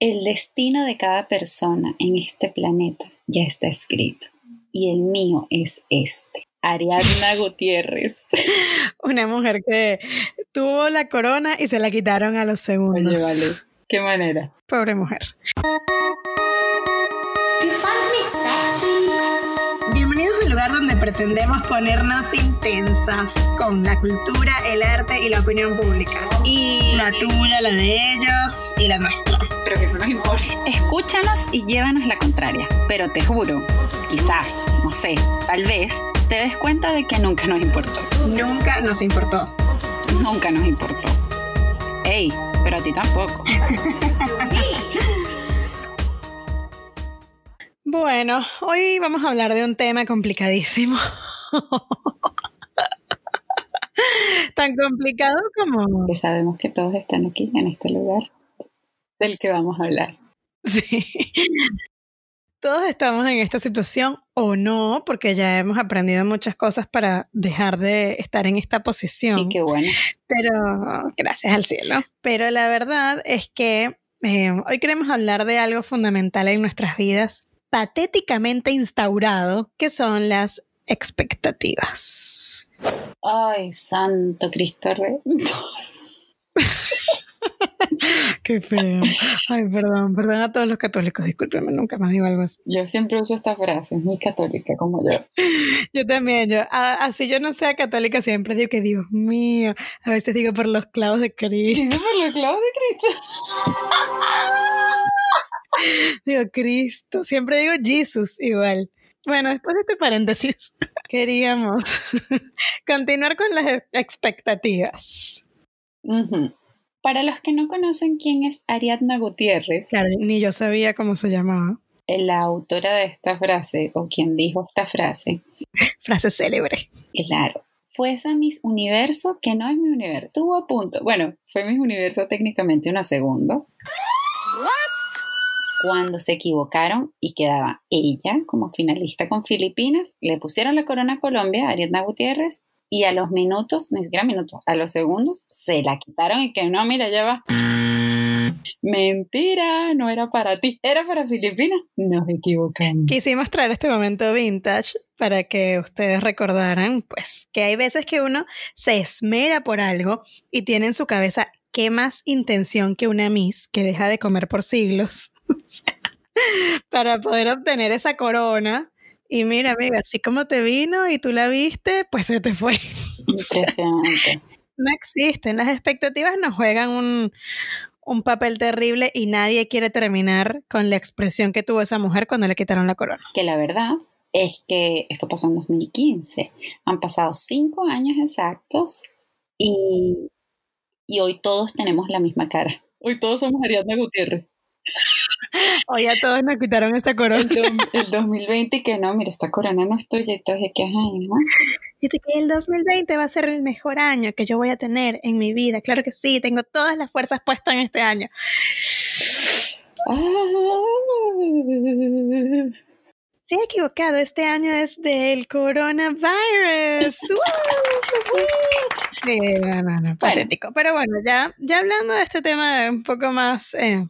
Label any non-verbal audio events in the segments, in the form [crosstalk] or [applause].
El destino de cada persona en este planeta ya está escrito y el mío es este. Ariadna [laughs] Gutiérrez. Una mujer que tuvo la corona y se la quitaron a los segundos. Oye, vale. Qué manera. Pobre mujer. Pretendemos ponernos intensas con la cultura, el arte y la opinión pública. Y La tuya, la de ellos y la nuestra. pero que no nos importa. Escúchanos y llévanos la contraria. Pero te juro, quizás, no sé, tal vez, te des cuenta de que nunca nos importó. Nunca nos importó. Nunca nos importó. Ey, pero a ti tampoco. [laughs] Bueno, hoy vamos a hablar de un tema complicadísimo. [laughs] Tan complicado como... Que sabemos que todos están aquí, en este lugar del que vamos a hablar. Sí. Todos estamos en esta situación o no, porque ya hemos aprendido muchas cosas para dejar de estar en esta posición. Y qué bueno. Pero gracias al cielo. Pero la verdad es que eh, hoy queremos hablar de algo fundamental en nuestras vidas, patéticamente instaurado, que son las expectativas. Ay, santo Cristo Rey. [laughs] Qué feo. Ay, perdón, perdón a todos los católicos, discúlpenme, nunca más digo algo así. Yo siempre uso esta frase, es muy católica como yo. [laughs] Yo también, yo, a- así yo no sea católica, siempre digo que Dios mío, a veces digo por los clavos de Cristo. [laughs] Por los clavos de Cristo. [laughs] Digo Cristo, siempre digo Jesús igual. Bueno, después de este paréntesis, [laughs] queríamos [laughs] continuar con las expectativas. Para los que no conocen quién es Ariadna Gutiérrez, Claro, ni yo sabía cómo se llamaba. la autora de esta frase, o quien dijo esta frase, Frase célebre. claro, fue esa Miss Universo que no es mi universo. Estuvo a punto. Bueno, fue Miss Universo técnicamente unos segundos. Cuando se equivocaron y quedaba ella como finalista con Filipinas, le pusieron la corona a Colombia, Ariadna Gutiérrez, y a los minutos, ni siquiera minutos, a los segundos se la quitaron y que no, mira, ya va. Mentira, no era para ti, era para Filipinas. Nos equivocamos. Quisimos traer este momento vintage para que ustedes recordaran, pues, que hay veces que uno se esmera por algo y tiene en su cabeza qué más intención que una Miss que deja de comer por siglos [laughs] para poder obtener esa corona. Y mira, amiga, así como te vino y tú la viste, pues se te fue. [laughs] Impresionante. No existen. Las expectativas nos juegan un, un papel terrible y nadie quiere terminar con la expresión que tuvo esa mujer cuando le quitaron la corona. Que la verdad es que esto pasó en 2015. Han pasado cinco años exactos y, y hoy todos tenemos la misma cara. Hoy todos somos Ariadna Gutiérrez. Hoy a todos nos quitaron esta corona. El, do- el 2020 que no, mira, esta corona no es tuya y todos de que ajá, ajá. Dice que el 2020 va a ser el mejor año que yo voy a tener en mi vida. Claro que sí, tengo todas las fuerzas puestas en este año. Ah. Se ha equivocado, este año es del coronavirus. [laughs] ¡Uh! Sí, no, no, no, patético. Pero bueno, ya, ya hablando de este tema un poco más eh,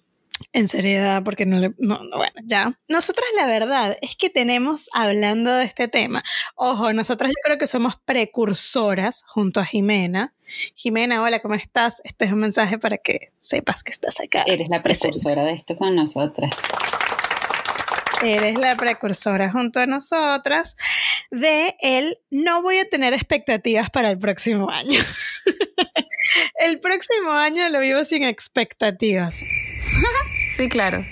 en seriedad, porque no le. No, no, bueno, ya. Nosotros, la verdad, es que tenemos hablando de este tema. Ojo, nosotras yo creo que somos precursoras junto a Jimena. Jimena, hola, ¿cómo estás? Este es un mensaje para que sepas que estás acá. Eres la precursora de esto con nosotras. Eres la precursora junto a nosotras de el no voy a tener expectativas para el próximo año. [laughs] el próximo año lo vivo sin expectativas. Sí, claro.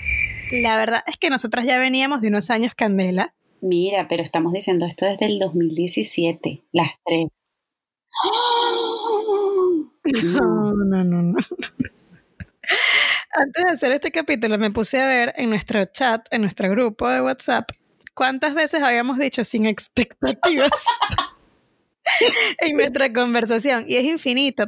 La verdad es que nosotras ya veníamos de unos años candela. Mira, pero estamos diciendo esto desde el 2017, las tres. [gasps] No, no, no, no. Antes de hacer este capítulo me puse a ver en nuestro chat, en nuestro grupo de WhatsApp, cuántas veces habíamos dicho sin expectativas [laughs] en nuestra conversación. Y es infinito.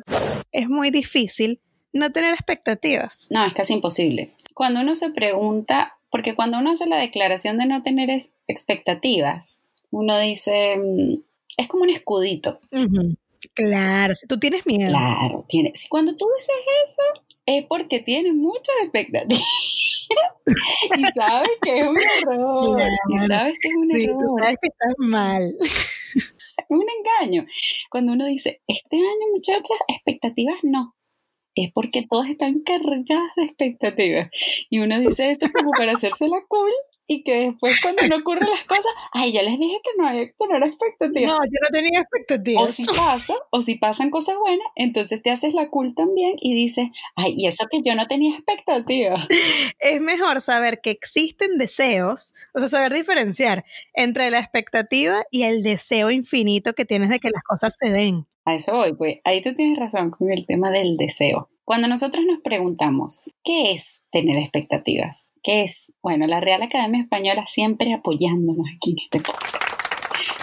Es muy difícil no tener expectativas. No, es casi imposible. Cuando uno se pregunta, porque cuando uno hace la declaración de no tener expectativas, uno dice, mm, es como un escudito. Ujú. Claro, si tú tienes miedo. Claro, tiene. Si cuando tú dices eso, es porque tienes muchas expectativas. [laughs] y sabes que es un error. Y sabes que es un Sí, error. tú sabes que estás mal. Es un engaño. Cuando uno dice, este año, muchachas, expectativas no. Es porque todas están cargadas de expectativas. Y uno dice eso como para hacerse la cool y que después cuando no ocurren las cosas, ay, ya les dije que no hay que poner expectativas. No, yo no tenía O expectativas. si pasa, o si pasan cosas buenas, entonces te haces la cool también y dices, ay, y eso que yo no tenía expectativas. [laughs] Es mejor saber que existen deseos, o sea, saber diferenciar entre la expectativa y el deseo infinito que tienes de que las cosas se den. A eso voy, pues ahí tú tienes razón con el tema del deseo. Cuando nosotros nos preguntamos, ¿qué es tener expectativas? ¿Qué es? Bueno, la Real Academia Española siempre apoyándonos aquí en este podcast.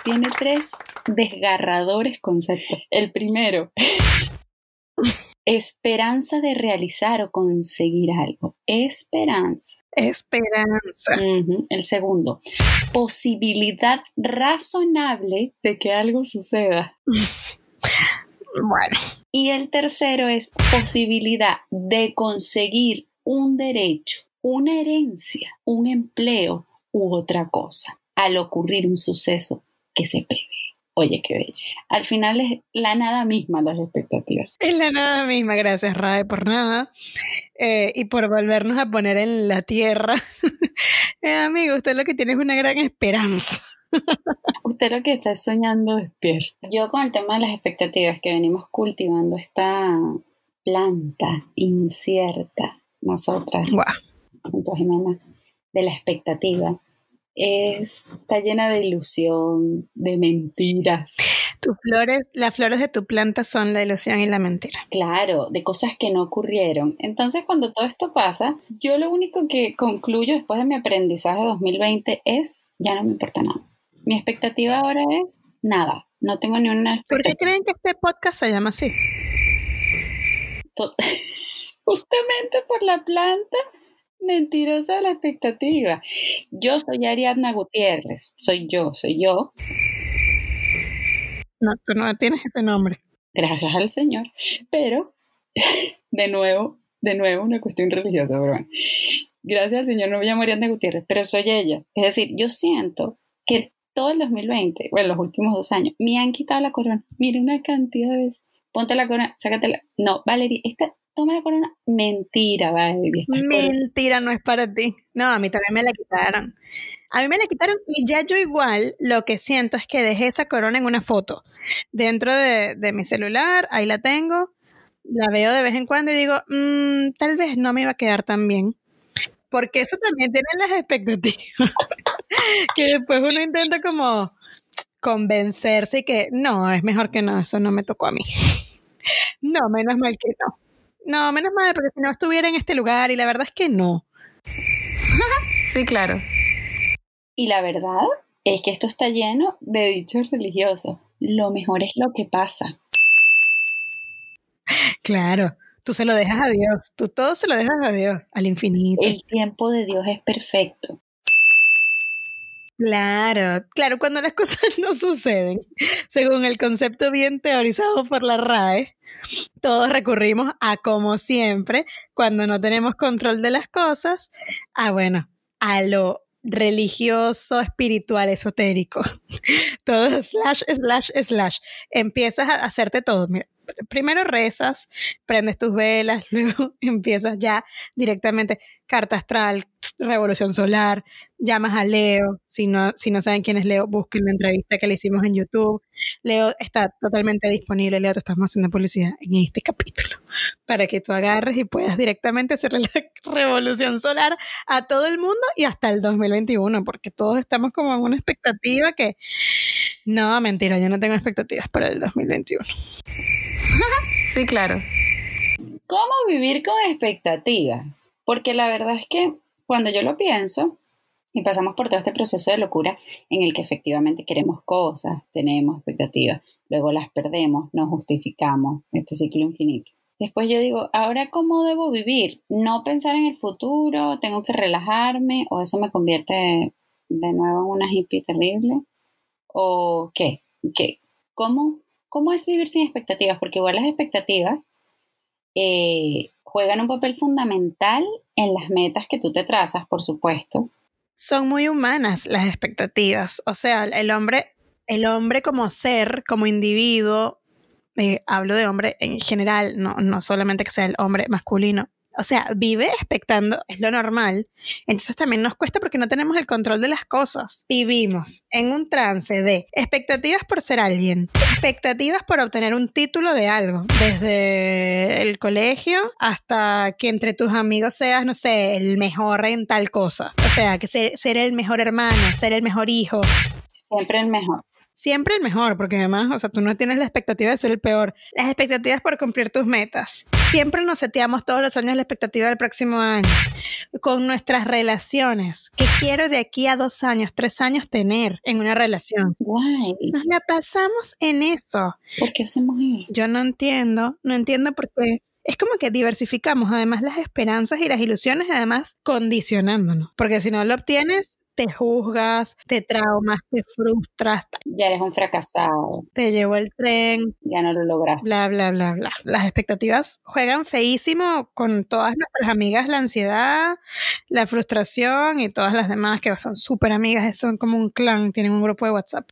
Tiene tres desgarradores conceptos. El primero, [laughs] esperanza de realizar o conseguir algo. Esperanza. Esperanza. El segundo, posibilidad razonable de que algo suceda. [laughs] Bueno, Y el tercero es posibilidad de conseguir un derecho, una herencia, un empleo u otra cosa al ocurrir un suceso que se prevé. Oye, qué bello. Al final es la nada misma las expectativas. es la nada misma. Gracias, Rae, por nada. Eh, y por volvernos a poner en la tierra. [laughs] Eh, amigo, usted lo que tiene es una gran esperanza. [laughs] Usted lo que está es soñando despierto. Yo con el tema de las expectativas que venimos cultivando esta planta incierta, nosotras. Junto a Jimena, de la expectativa, es- está llena de ilusión, de mentiras, Tus flores, las flores de tu planta son la ilusión y la mentira. claro, de cosas que no ocurrieron. Entonces, cuando todo esto pasa, yo lo único que concluyo después de mi aprendizaje 2020 es, ya no me importa nada. Mi expectativa ahora es nada. No tengo ni una ¿Por qué expectativa. creen que este podcast se llama así? [laughs] justamente por la planta mentirosa de la expectativa. Yo soy Ariadna Gutiérrez, soy yo, soy yo, No, tú no tienes ese nombre. gracias al Señor, pero [laughs] de nuevo, de nuevo una cuestión religiosa, pero bueno. Gracias al Señor no me llamo Ariadna Gutiérrez, pero soy ella. Es decir, yo siento que todo el 2020, bueno, los últimos dos años, me han quitado la corona. Mira una cantidad de veces. Ponte la corona, sácatela. No, Valeria, esta, toma la corona. Mentira, corona- Mentira, no es para ti. No, a mí también me la quitaron. A mí me la quitaron y ya yo igual lo que siento es que dejé esa corona en una foto dentro de, de mi celular, ahí la tengo, la veo de vez en cuando y digo, "Mm, tal vez no me iba a quedar tan bien. Porque eso también tiene las expectativas. [laughs] que después uno intenta como convencerse y que no, es mejor que no, eso no me tocó a mí. [laughs] no, menos mal que no. No, menos mal, porque si no estuviera en este lugar y la verdad es que no. [laughs] Sí, claro. Y la verdad es que esto está lleno de dichos religiosos. Lo mejor es lo que pasa. Claro, tú se lo dejas a Dios, tú todo se lo dejas a Dios, al infinito. El tiempo de Dios es perfecto. Claro, claro, cuando las [laughs] cosas no suceden, según el concepto bien teorizado por la RAE, todos recurrimos a, como siempre, cuando no tenemos control de las cosas, a bueno, a lo religioso, espiritual, esotérico. [laughs] Todo slash, slash, slash. Empiezas a hacerte todo. Mira, primero rezas, prendes tus velas, [laughs] luego empiezas ya directamente carta astral, revolución solar, llamas a Leo. Si no, si no saben quién es Leo, busquen la entrevista que le hicimos en YouTube. Leo está totalmente disponible. Leo, te estamos haciendo publicidad en este capítulo para que tú agarres y puedas directamente hacerle la [laughs] revolución solar a todo el mundo y hasta el 2021, porque todos estamos como en una expectativa que... No, mentira, yo no tengo expectativas para el 2021. [laughs] Sí, claro. ¿Cómo vivir con expectativas? Porque la verdad es que cuando yo lo pienso y pasamos por todo este proceso de locura en el que efectivamente queremos cosas, tenemos expectativas, luego las perdemos, nos justificamos, este ciclo infinito. Después yo digo, ¿ahora cómo debo vivir? No pensar en el futuro, tengo que relajarme o eso me convierte de nuevo en una hippie terrible. ¿O qué? ¿Qué? ¿Cómo, ¿Cómo es vivir sin expectativas? Porque igual las expectativas eh, juegan un papel fundamental en las metas que tú te trazas, por supuesto. Son muy humanas las expectativas. O sea, el hombre, el hombre como ser, como individuo, eh, hablo de hombre en general, no, no solamente que sea el hombre masculino, o sea, vive expectando, es lo normal. Entonces también nos cuesta porque no tenemos el control de las cosas. Vivimos en un trance de expectativas por ser alguien, expectativas por obtener un título de algo, desde el colegio hasta que entre tus amigos seas, no sé, el mejor en tal cosa. O sea, que ser, el mejor hermano, ser el mejor hijo. Siempre el mejor siempre el mejor, porque además, o sea, tú no tienes la expectativa de ser el peor. Las expectativas por cumplir tus metas. Siempre nos seteamos todos los años la expectativa del próximo año. Con nuestras relaciones. ¿Qué quiero de aquí a dos años, tres años tener en una relación? Guay. Nos la pasamos en eso. ¿Por qué hacemos eso? Yo no entiendo, no entiendo por qué es como que diversificamos además las esperanzas y las ilusiones, además condicionándonos, porque si no lo obtienes, te juzgas, te traumas, te frustras. Ya eres un fracasado. Te llevó el tren. Ya no lo logras. Bla, bla, bla, bla. Las expectativas juegan feísimo con todas nuestras amigas, la ansiedad, la frustración y todas las demás que son súper amigas, son como un clan, tienen un grupo de WhatsApp.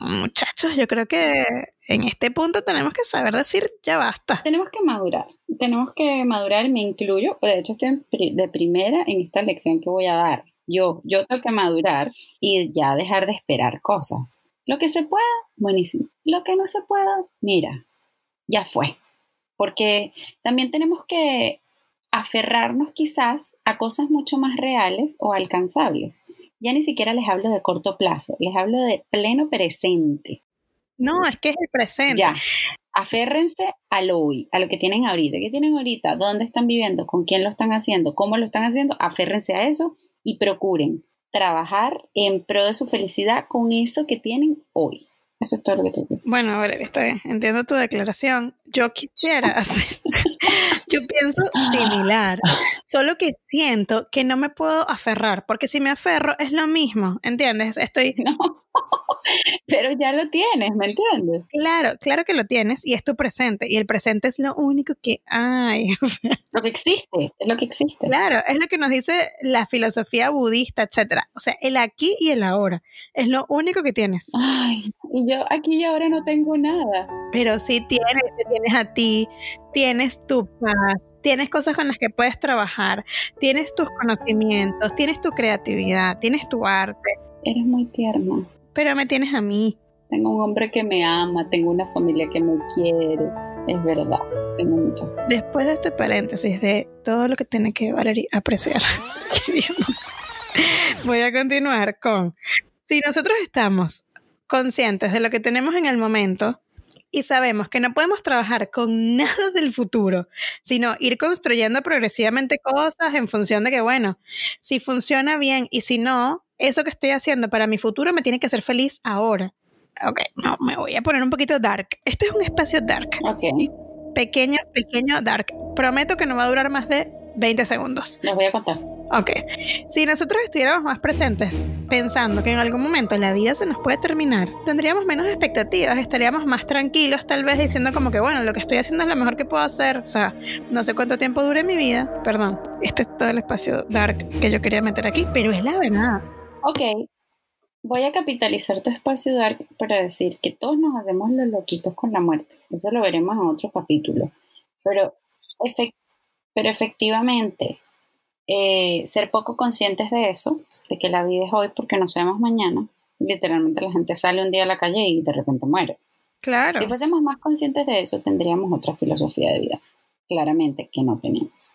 Muchachos, yo creo que en este punto tenemos que saber decir ya basta. Tenemos que madurar, tenemos que madurar, me incluyo, de hecho estoy de primera en esta lección que voy a dar yo, yo tengo que madurar y ya dejar de esperar cosas. Lo que se pueda, buenísimo. Lo que no se pueda, mira, ya fue. Porque también tenemos que aferrarnos quizás a cosas mucho más reales o alcanzables. Ya ni siquiera les hablo de corto plazo, les hablo de pleno presente. No, es que es el presente. Ya, aférrense al hoy, a lo que tienen ahorita. ¿Qué tienen ahorita? ¿Dónde están viviendo? ¿Con quién lo están haciendo? ¿Cómo lo están haciendo? Aférrense a eso y procuren trabajar en pro de su felicidad con eso que tienen hoy. Eso es todo lo que tú piensas. Bueno, a ver, está bien. Entiendo tu declaración. Yo quisiera [laughs] hacer. Yo pienso similar. [laughs] Solo que siento que no me puedo aferrar. Porque si me aferro es lo mismo. ¿Entiendes? Estoy. No. [laughs] Pero ya lo tienes, ¿me entiendes? Claro, claro que lo tienes y es tu presente. Y el presente es lo único que hay. [laughs] lo que existe, es lo que existe. Claro, es lo que nos dice la filosofía budista, etcétera. O sea, el aquí y el ahora es lo único que tienes. Ay, y yo aquí y ahora no tengo nada. Pero sí tienes, tienes a ti, tienes tu paz, tienes cosas con las que puedes trabajar, tienes tus conocimientos, tienes tu creatividad, tienes tu arte. Eres muy tierna. Pero me tienes a mí. Tengo un hombre que me ama, tengo una familia que me quiere. Es verdad, tengo mucho. Después de este paréntesis de todo lo que tiene que valer apreciar, [laughs] voy a continuar con, si nosotros estamos conscientes de lo que tenemos en el momento y sabemos que no podemos trabajar con [laughs] nada del futuro, sino ir construyendo progresivamente cosas en función de que, bueno, si funciona bien y si no, eso que estoy haciendo para mi futuro me tiene que hacer feliz ahora. Ok, no, me voy a poner un poquito dark. Este es un espacio dark. Ok. Pequeño, pequeño dark. Prometo que no va a durar más de 20 segundos. Les voy a contar. Ok. Si nosotros estuviéramos más presentes, pensando que en algún momento la vida se nos puede terminar, tendríamos menos expectativas, estaríamos más tranquilos, tal vez diciendo como que, bueno, lo que estoy haciendo es lo mejor que puedo hacer. O sea, no sé cuánto tiempo dure mi vida. Perdón, este es todo el espacio dark que yo quería meter aquí, pero es la verdad. Ok, voy a capitalizar tu espacio dark para decir que todos nos hacemos los loquitos con la muerte. Eso lo veremos en otro capítulo. Pero, pero efectivamente, eh, ser poco conscientes de eso, de que la vida es hoy porque no sabemos mañana, literalmente la gente sale un día a la calle y de repente muere. Claro. Si fuésemos más conscientes de eso, tendríamos otra filosofía de vida. Claramente que no tenemos.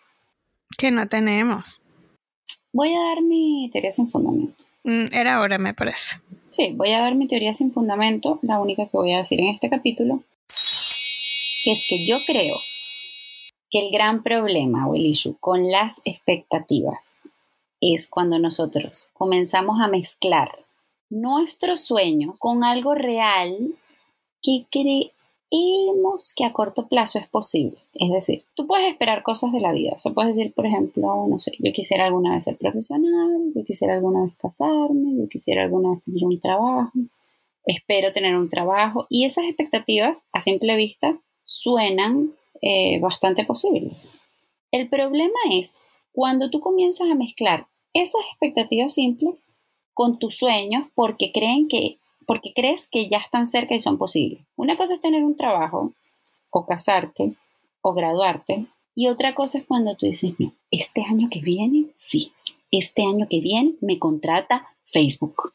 Que no tenemos. Voy a dar mi teoría sin fundamento. Mm, era hora, me parece. Sí, voy a dar mi teoría sin fundamento, la única que voy a decir en este capítulo, que es que yo creo que el gran problema o el issue con las expectativas es cuando nosotros comenzamos a mezclar nuestros sueños con algo real que creemos que a corto plazo es posible. Es decir, tú puedes esperar cosas de la vida. O puedes decir, por ejemplo, no sé, yo quisiera alguna vez ser profesional, yo quisiera alguna vez casarme, yo quisiera alguna vez tener un trabajo, espero tener un trabajo. Y esas expectativas, a simple vista, suenan eh, bastante posible. El problema es cuando tú comienzas a mezclar esas expectativas simples con tus sueños porque creen que porque crees que ya están cerca y son posibles. Una cosa es tener un trabajo o casarte o graduarte y otra cosa es cuando tú dices, no, este año que viene, sí, este año que viene me contrata Facebook.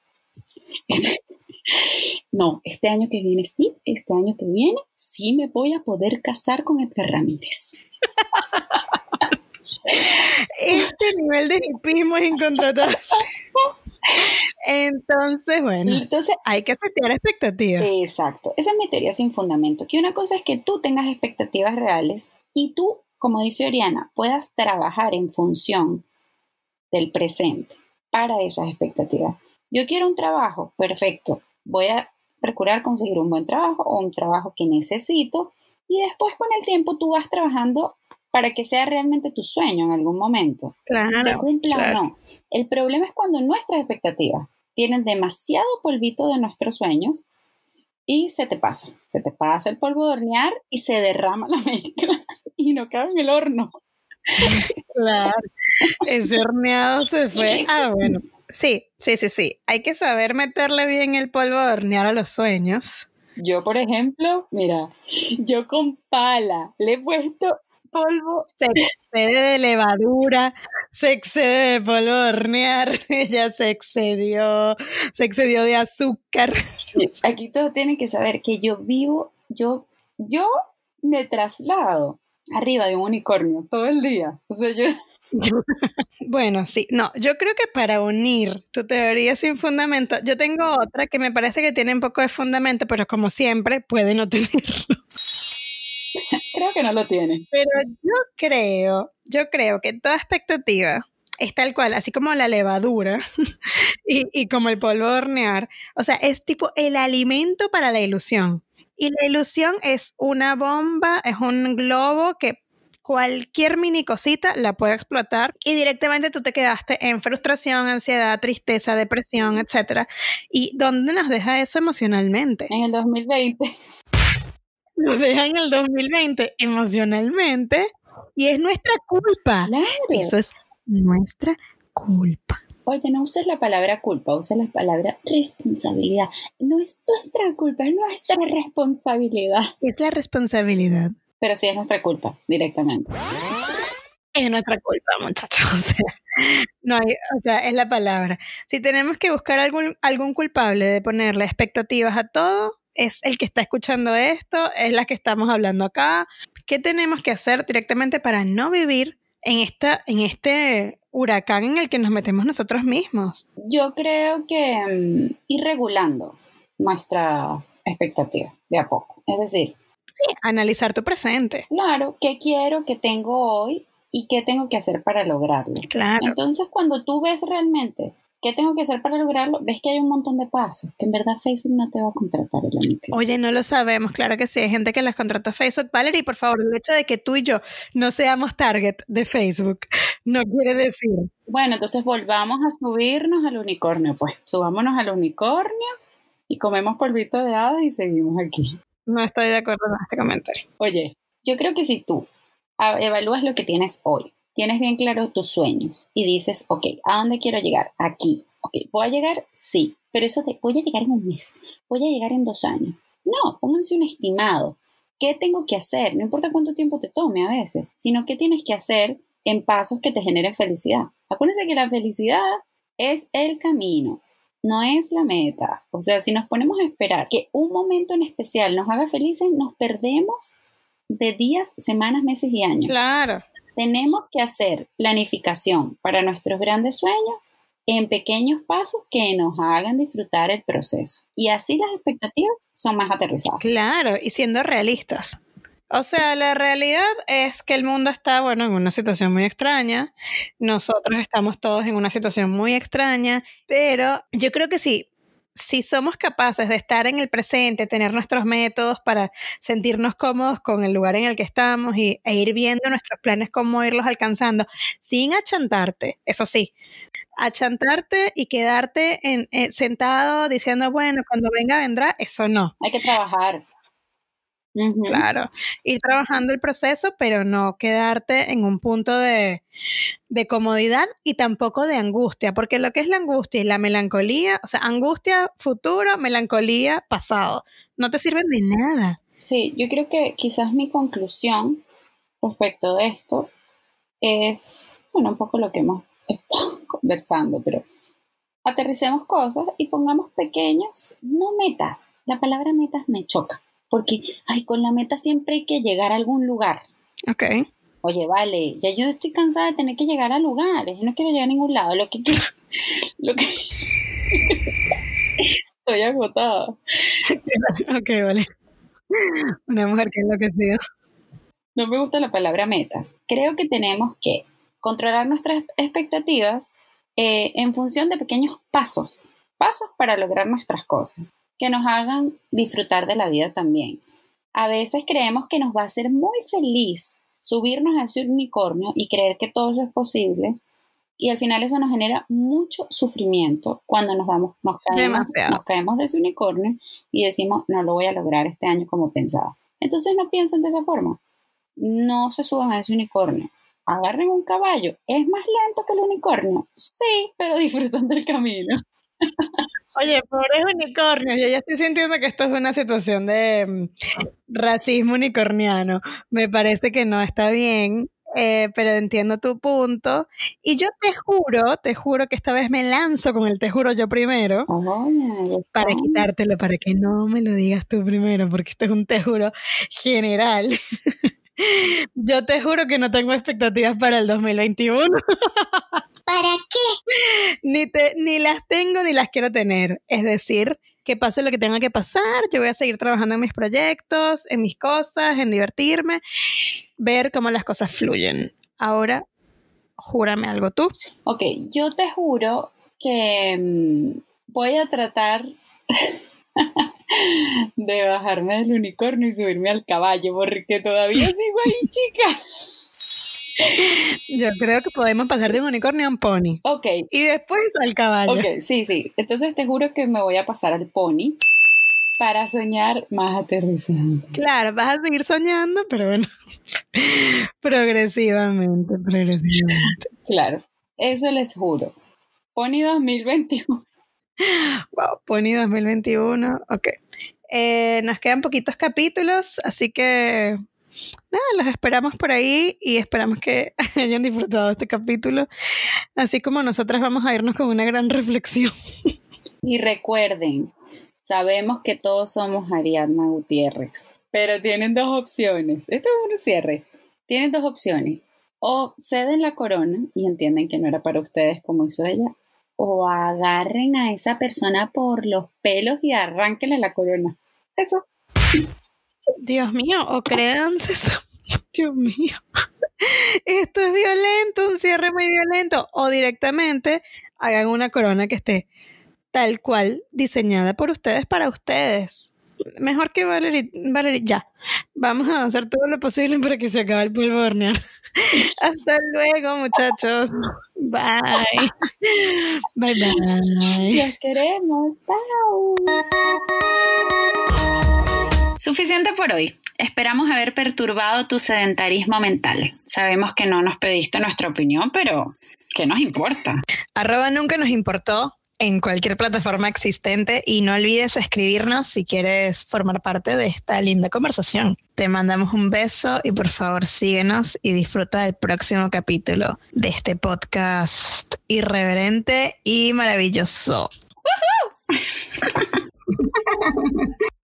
No, este año que viene sí, este año que viene sí me voy a poder casar con Edgar Ramírez. Este nivel de hipismo es incontratable. Entonces, bueno, Entonces, hay que setear expectativas. Exacto. Esa es mi teoría sin fundamento. Que una cosa es que tú tengas expectativas reales y tú, como dice Oriana, puedas trabajar en función del presente para esas expectativas. Yo quiero un trabajo, perfecto. Voy a procurar conseguir un buen trabajo o un trabajo que necesito y después con el tiempo tú vas trabajando para que sea realmente tu sueño en algún momento. Claro, se cumpla o no. El problema es cuando nuestras expectativas tienen demasiado polvito de nuestros sueños y se te pasa. Se te pasa el polvo de hornear y se derrama la [laughs] mezcla y no cabe en el horno. Claro, ese horneado se fue. Ah, bueno. Sí, sí, sí, sí. Hay que saber meterle bien el polvo de hornear a los sueños. Yo, por ejemplo, mira, yo con pala le he puesto polvo. Se excede de levadura, se excede de polvo de hornear, [laughs] ella se excedió, se excedió de azúcar. Aquí todos tienen que saber que yo vivo, yo, yo me traslado arriba de un unicornio todo el día. O sea, yo... Bueno, sí, no, yo creo que para unir tu teoría sin fundamento, yo tengo otra que me parece que tiene un poco de fundamento, pero como siempre puede no [laughs] tenerlo creo que no lo tiene. Pero yo creo, yo creo que toda expectativa es tal cual, así como la levadura [laughs] y, y como el polvo de hornear. O sea, es tipo el alimento para la ilusión. Y la ilusión es una bomba, es un globo que cualquier mini cosita la puede explotar y directamente tú te quedaste en frustración, ansiedad, tristeza, depresión, etc. ¿Y dónde nos deja eso emocionalmente? En el 2020 nos dejan en el 2020 emocionalmente y es nuestra culpa. Claro. Eso es nuestra culpa. Oye, no uses la palabra culpa, usa la palabra responsabilidad. No es nuestra culpa, es nuestra responsabilidad. Es la responsabilidad. Pero sí es nuestra culpa, directamente. Es nuestra culpa, muchachos. O [laughs] sea, no hay, o sea, es la palabra. Si tenemos que buscar algún, algún culpable de ponerle expectativas a todo, es el que está escuchando esto, es la que estamos hablando acá. ¿Qué tenemos que hacer directamente para no vivir en, esta, en este huracán en el que nos metemos nosotros mismos? Yo creo que mm, ir regulando nuestra expectativa de a poco. Es decir, sí, analizar tu presente. Claro, ¿qué quiero, qué tengo hoy y qué tengo que hacer para lograrlo? Claro. Entonces, cuando tú ves realmente ¿Qué tengo que hacer para lograrlo? Ves que hay un montón de pasos, que en verdad Facebook no te va a contratar el año Oye, no lo sabemos, claro que sí, hay gente que las contrata Facebook. Valerie, por favor, el hecho de que tú y yo no seamos target de Facebook [laughs] no quiere decir. Bueno, entonces volvamos a subirnos al unicornio, pues subámonos al unicornio y comemos polvito de hadas y seguimos aquí. No estoy de acuerdo con este comentario. Oye, yo creo que si tú evalúas lo que tienes hoy, tienes bien claro tus sueños y dices, ok, ¿a dónde quiero llegar? Aquí. Ok, ¿puedo llegar? Sí, pero eso de, voy a llegar en un mes, voy a llegar en dos años. No, pónganse un estimado. ¿Qué tengo que hacer? No importa cuánto tiempo te tome a veces, sino qué tienes que hacer en pasos que te generen felicidad. Acuérdense que la felicidad es el camino, no es la meta. O sea, si nos ponemos a esperar que un momento en especial nos haga felices, nos perdemos de días, semanas, meses y años. Claro. Tenemos que hacer planificación para nuestros grandes sueños en pequeños pasos que nos hagan disfrutar el proceso. Y así las expectativas son más aterrizadas. Claro, y siendo realistas. O sea, la realidad es que el mundo está, bueno, en una situación muy extraña. Nosotros estamos todos en una situación muy extraña, pero yo creo que sí, si somos capaces de estar en el presente, tener nuestros métodos para sentirnos cómodos con el lugar en el que estamos y, e ir viendo nuestros planes, cómo irlos alcanzando, sin achantarte, eso sí, achantarte y quedarte en, eh, sentado diciendo, bueno, cuando venga vendrá, eso no. Hay que trabajar. Claro, ir trabajando el proceso, pero no quedarte en un punto de, de, comodidad y tampoco de angustia, porque lo que es la angustia y la melancolía, o sea, angustia futuro, melancolía pasado, no te sirven de nada. Sí, yo creo que quizás mi conclusión respecto de esto es, bueno, un poco lo que hemos [laughs] estado conversando, pero aterricemos cosas y pongamos pequeños, no metas. La palabra metas me choca, porque, ay, con la meta siempre hay que llegar a algún lugar. Ok. Oye, vale, ya yo estoy cansada de tener que llegar a lugares, no quiero llegar a ningún lado, lo que quiero, [laughs] lo que... [laughs] estoy agotada. [laughs] ok, vale. Una mujer que enloquecido. No me gusta la palabra metas. Creo que tenemos que controlar nuestras expectativas eh, en función de pequeños pasos, pasos para lograr nuestras cosas, que nos hagan disfrutar de la vida también. A veces creemos que nos va a hacer muy feliz subirnos a ese unicornio y creer que todo eso es posible, y al final eso nos genera mucho sufrimiento cuando nos vamos, nos caemos, nos caemos de ese unicornio y decimos, no lo voy a lograr este año como pensaba. Entonces no piensen de esa forma. No se suban a ese unicornio agarren un caballo. ¿Es más lento que el unicornio? Sí, pero disfrutan del camino. [laughs] Oye, pobres unicornios, yo ya estoy sintiendo que esto es una situación de mm, racismo unicorniano. Me parece que no está bien, eh, pero entiendo tu punto. Y yo te juro, te juro que esta vez me lanzo con el te juro yo primero. para quitártelo, para que no me lo digas tú primero, porque esto es un te juro general. [laughs] Yo te juro que no tengo expectativas para el 2021. [laughs] ¿Para qué? Ni, te, ni las tengo ni las quiero tener. Es decir, que pase lo que tenga que pasar, yo voy a seguir trabajando en mis proyectos, en mis cosas, en divertirme, ver cómo las cosas fluyen. Ahora, júrame algo tú. Ok, yo te juro que mm, voy a tratar [laughs] de bajarme del unicornio y subirme al caballo, porque todavía sigo ahí, chica. Yo creo que podemos pasar de un unicornio a un pony. Ok. Y después al caballo. Ok, sí, sí. Entonces te juro que me voy a pasar al pony para soñar más aterrizando. Claro, vas a seguir soñando, pero bueno, progresivamente, progresivamente. Claro, eso les juro. Pony 2021. Wow, Pony 2021, ok. Eh, nos quedan poquitos capítulos, así que nada, los esperamos por ahí y esperamos que [laughs] hayan disfrutado este capítulo, así como nosotras vamos a irnos con una gran reflexión. [laughs] Y recuerden, sabemos que todos somos Ariadna Gutiérrez, pero tienen dos opciones. Esto es un cierre. Tienen dos opciones. O ceden la corona y entienden que no era para ustedes como hizo ella, o agarren a esa persona por los pelos y arránquenle la corona. Eso. Dios mío, o créanse. [laughs] Dios mío. Esto es violento, un cierre muy violento. O directamente hagan una corona que esté tal cual diseñada por ustedes para ustedes. Mejor que Valerie, Valerie, ya. Vamos a hacer todo lo posible para que se acabe el polvo. [laughs] Hasta luego, muchachos. Bye. Bye, bye. Los queremos. Suficiente por hoy. Esperamos haber perturbado tu sedentarismo mental. Sabemos que no nos pediste nuestra opinión, pero ¿qué nos importa? Arroba nunca nos importó en cualquier plataforma existente y no olvides escribirnos si quieres formar parte de esta linda conversación. Te mandamos un beso y por favor síguenos y disfruta del próximo capítulo de este podcast irreverente y maravilloso. [laughs]